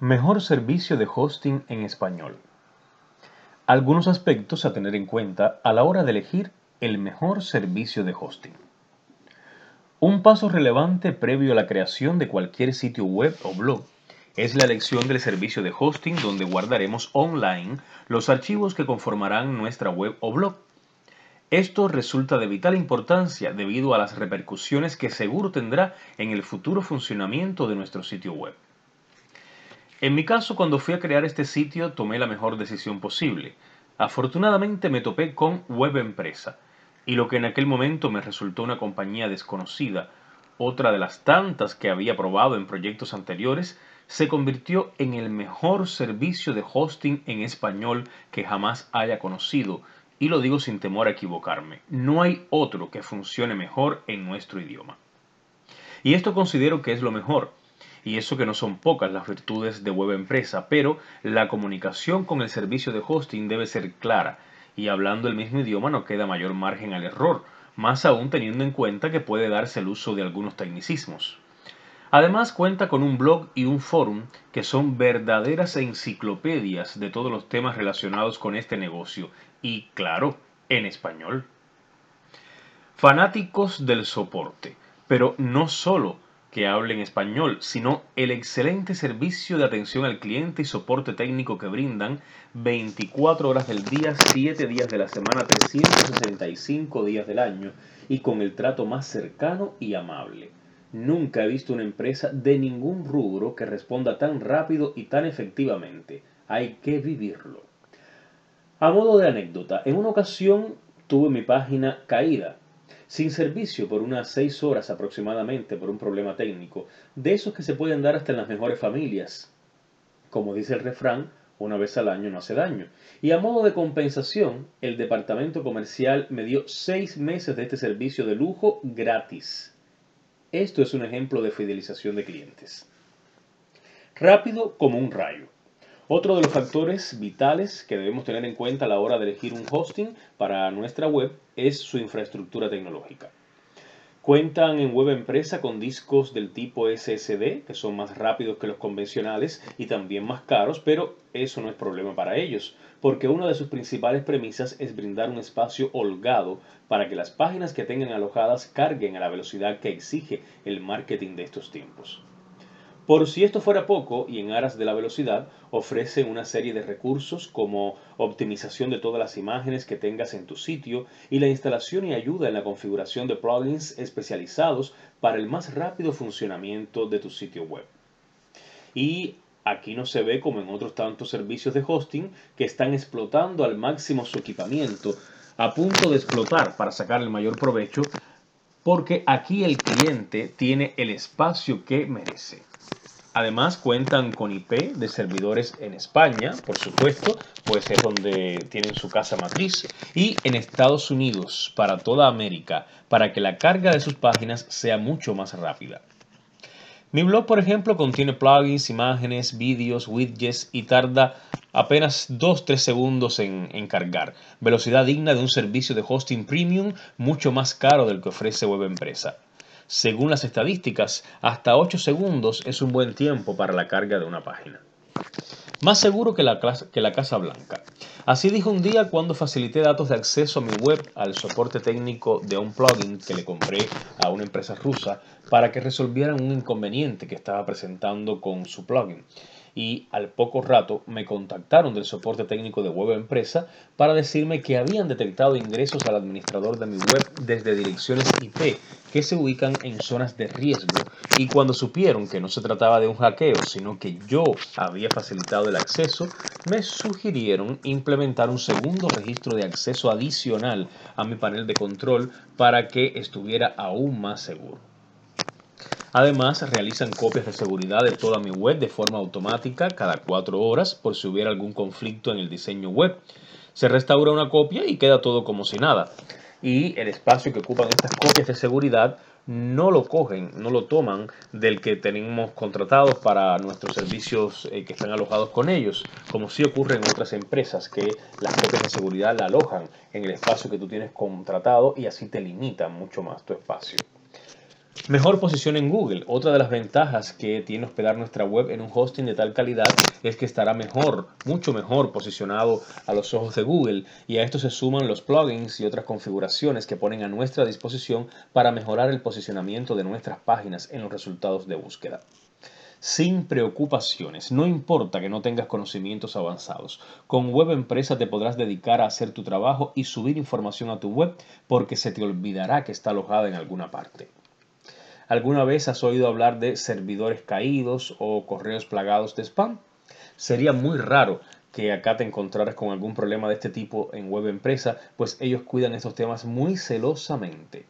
Mejor servicio de hosting en español. Algunos aspectos a tener en cuenta a la hora de elegir el mejor servicio de hosting. Un paso relevante previo a la creación de cualquier sitio web o blog es la elección del servicio de hosting donde guardaremos online los archivos que conformarán nuestra web o blog. Esto resulta de vital importancia debido a las repercusiones que seguro tendrá en el futuro funcionamiento de nuestro sitio web. En mi caso, cuando fui a crear este sitio, tomé la mejor decisión posible. Afortunadamente me topé con Web Empresa, y lo que en aquel momento me resultó una compañía desconocida, otra de las tantas que había probado en proyectos anteriores, se convirtió en el mejor servicio de hosting en español que jamás haya conocido, y lo digo sin temor a equivocarme. No hay otro que funcione mejor en nuestro idioma. Y esto considero que es lo mejor, y eso que no son pocas las virtudes de web empresa, pero la comunicación con el servicio de hosting debe ser clara y hablando el mismo idioma no queda mayor margen al error, más aún teniendo en cuenta que puede darse el uso de algunos tecnicismos. Además cuenta con un blog y un forum que son verdaderas enciclopedias de todos los temas relacionados con este negocio y, claro, en español. Fanáticos del soporte, pero no solo que hablen español, sino el excelente servicio de atención al cliente y soporte técnico que brindan 24 horas del día, 7 días de la semana, 365 días del año y con el trato más cercano y amable. Nunca he visto una empresa de ningún rubro que responda tan rápido y tan efectivamente. Hay que vivirlo. A modo de anécdota, en una ocasión tuve mi página caída sin servicio por unas seis horas aproximadamente por un problema técnico, de esos que se pueden dar hasta en las mejores familias. Como dice el refrán, una vez al año no hace daño. Y a modo de compensación, el departamento comercial me dio seis meses de este servicio de lujo gratis. Esto es un ejemplo de fidelización de clientes. Rápido como un rayo. Otro de los factores vitales que debemos tener en cuenta a la hora de elegir un hosting para nuestra web es su infraestructura tecnológica. Cuentan en web empresa con discos del tipo SSD, que son más rápidos que los convencionales y también más caros, pero eso no es problema para ellos, porque una de sus principales premisas es brindar un espacio holgado para que las páginas que tengan alojadas carguen a la velocidad que exige el marketing de estos tiempos. Por si esto fuera poco, y en aras de la velocidad, ofrece una serie de recursos como optimización de todas las imágenes que tengas en tu sitio y la instalación y ayuda en la configuración de plugins especializados para el más rápido funcionamiento de tu sitio web. Y aquí no se ve como en otros tantos servicios de hosting que están explotando al máximo su equipamiento, a punto de explotar para sacar el mayor provecho, porque aquí el cliente tiene el espacio que merece. Además cuentan con IP de servidores en España, por supuesto, pues es donde tienen su casa matriz, y en Estados Unidos, para toda América, para que la carga de sus páginas sea mucho más rápida. Mi blog, por ejemplo, contiene plugins, imágenes, vídeos, widgets y tarda apenas 2-3 segundos en, cargar. Velocidad digna de un servicio de hosting premium mucho más caro del que ofrece Web Empresa. Según las estadísticas, hasta 8 segundos es un buen tiempo para la carga de una página. Más seguro que la, Casa Blanca. Así dijo un día cuando facilité datos de acceso a mi web al soporte técnico de un plugin que le compré a una empresa rusa para que resolvieran un inconveniente que estaba presentando con su plugin y al poco rato me contactaron del soporte técnico de web empresa para decirme que habían detectado ingresos al administrador de mi web desde direcciones IP que se ubican en zonas de riesgo y cuando supieron que no se trataba de un hackeo sino que yo había facilitado el acceso me sugirieron implementar un segundo registro de acceso adicional a mi panel de control para que estuviera aún más seguro. Además, realizan copias de seguridad de toda mi web de forma automática cada cuatro horas por si hubiera algún conflicto en el diseño web. Se restaura una copia y queda todo como si nada. Y el espacio que ocupan estas copias de seguridad no lo cogen, no lo toman del que tenemos contratados para nuestros servicios eh, que están alojados con ellos, como sí ocurre en otras empresas que las copias de seguridad la alojan en el espacio que tú tienes contratado y así te limitan mucho más tu espacio. Mejor posición en Google. Otra de las ventajas que tiene hospedar nuestra web en un hosting de tal calidad es que estará mejor, mucho mejor posicionado a los ojos de Google y a esto se suman los plugins y otras configuraciones que ponen a nuestra disposición para mejorar el posicionamiento de nuestras páginas en los resultados de búsqueda sin preocupaciones. No importa que no tengas conocimientos avanzados. Con Web Empresa te podrás dedicar a hacer tu trabajo y subir información a tu web porque se te olvidará que está alojada en alguna parte. ¿Alguna vez has oído hablar de servidores caídos o correos plagados de spam? Sería muy raro que acá te encontraras con algún problema de este tipo en web empresa, pues ellos cuidan estos temas muy celosamente.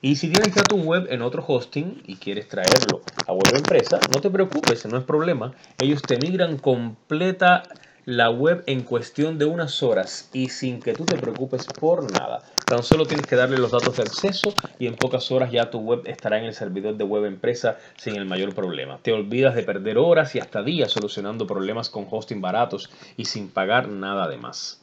Y si tienes ya tu web en otro hosting y quieres traerlo a web empresa, no te preocupes, no es problema. Ellos te migran completa la web en cuestión de unas horas y sin que tú te preocupes por nada. Tan solo tienes que darle los datos de acceso y en pocas horas ya tu web estará en el servidor de web empresa sin el mayor problema. Te olvidas de perder horas y hasta días solucionando problemas con hosting baratos y sin pagar nada de más.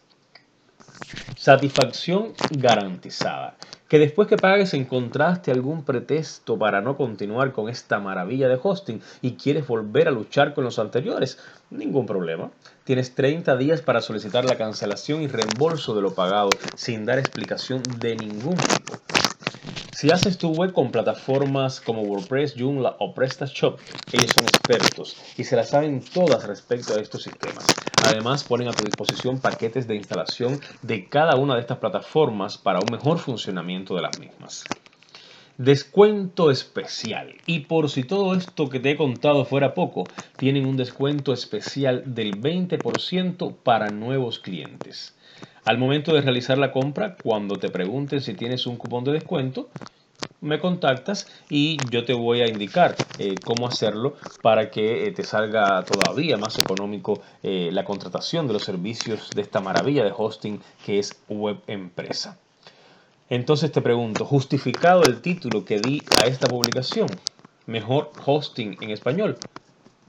Satisfacción garantizada. Que después que pagues encontraste algún pretexto para no continuar con esta maravilla de hosting y quieres volver a luchar con los anteriores, ningún problema. Tienes 30 días para solicitar la cancelación y reembolso de lo pagado sin dar explicación de ningún tipo. Si haces tu web con plataformas como WordPress, Joomla o PrestaShop, ellos son expertos y se la saben todas respecto a estos sistemas. Además, ponen a tu disposición paquetes de instalación de cada una de estas plataformas para un mejor funcionamiento de las mismas. Descuento especial. Y por si todo esto que te he contado fuera poco, tienen un descuento especial del 20% para nuevos clientes. Al momento de realizar la compra, cuando te pregunten si tienes un cupón de descuento, me contactas y yo te voy a indicar eh, cómo hacerlo para que eh, te salga todavía más económico eh, la contratación de los servicios de esta maravilla de hosting que es Web Empresa. Entonces te pregunto, justificado el título que di a esta publicación, mejor hosting en español,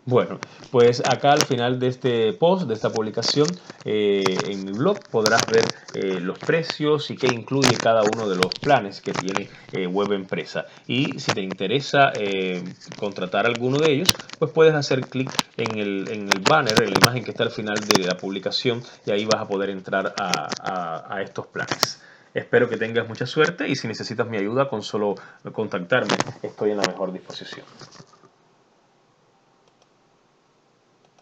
bueno, pues acá al final de este post, de esta publicación, eh, en mi blog podrás ver eh, los precios y qué incluye cada uno de los planes que tiene eh, Web Empresa. Y si te interesa contratar alguno de ellos, pues puedes hacer clic en el, en el, banner, en la imagen que está al final de la publicación y ahí vas a poder entrar a estos planes. Espero que tengas mucha suerte y si necesitas mi ayuda con solo contactarme, estoy en la mejor disposición.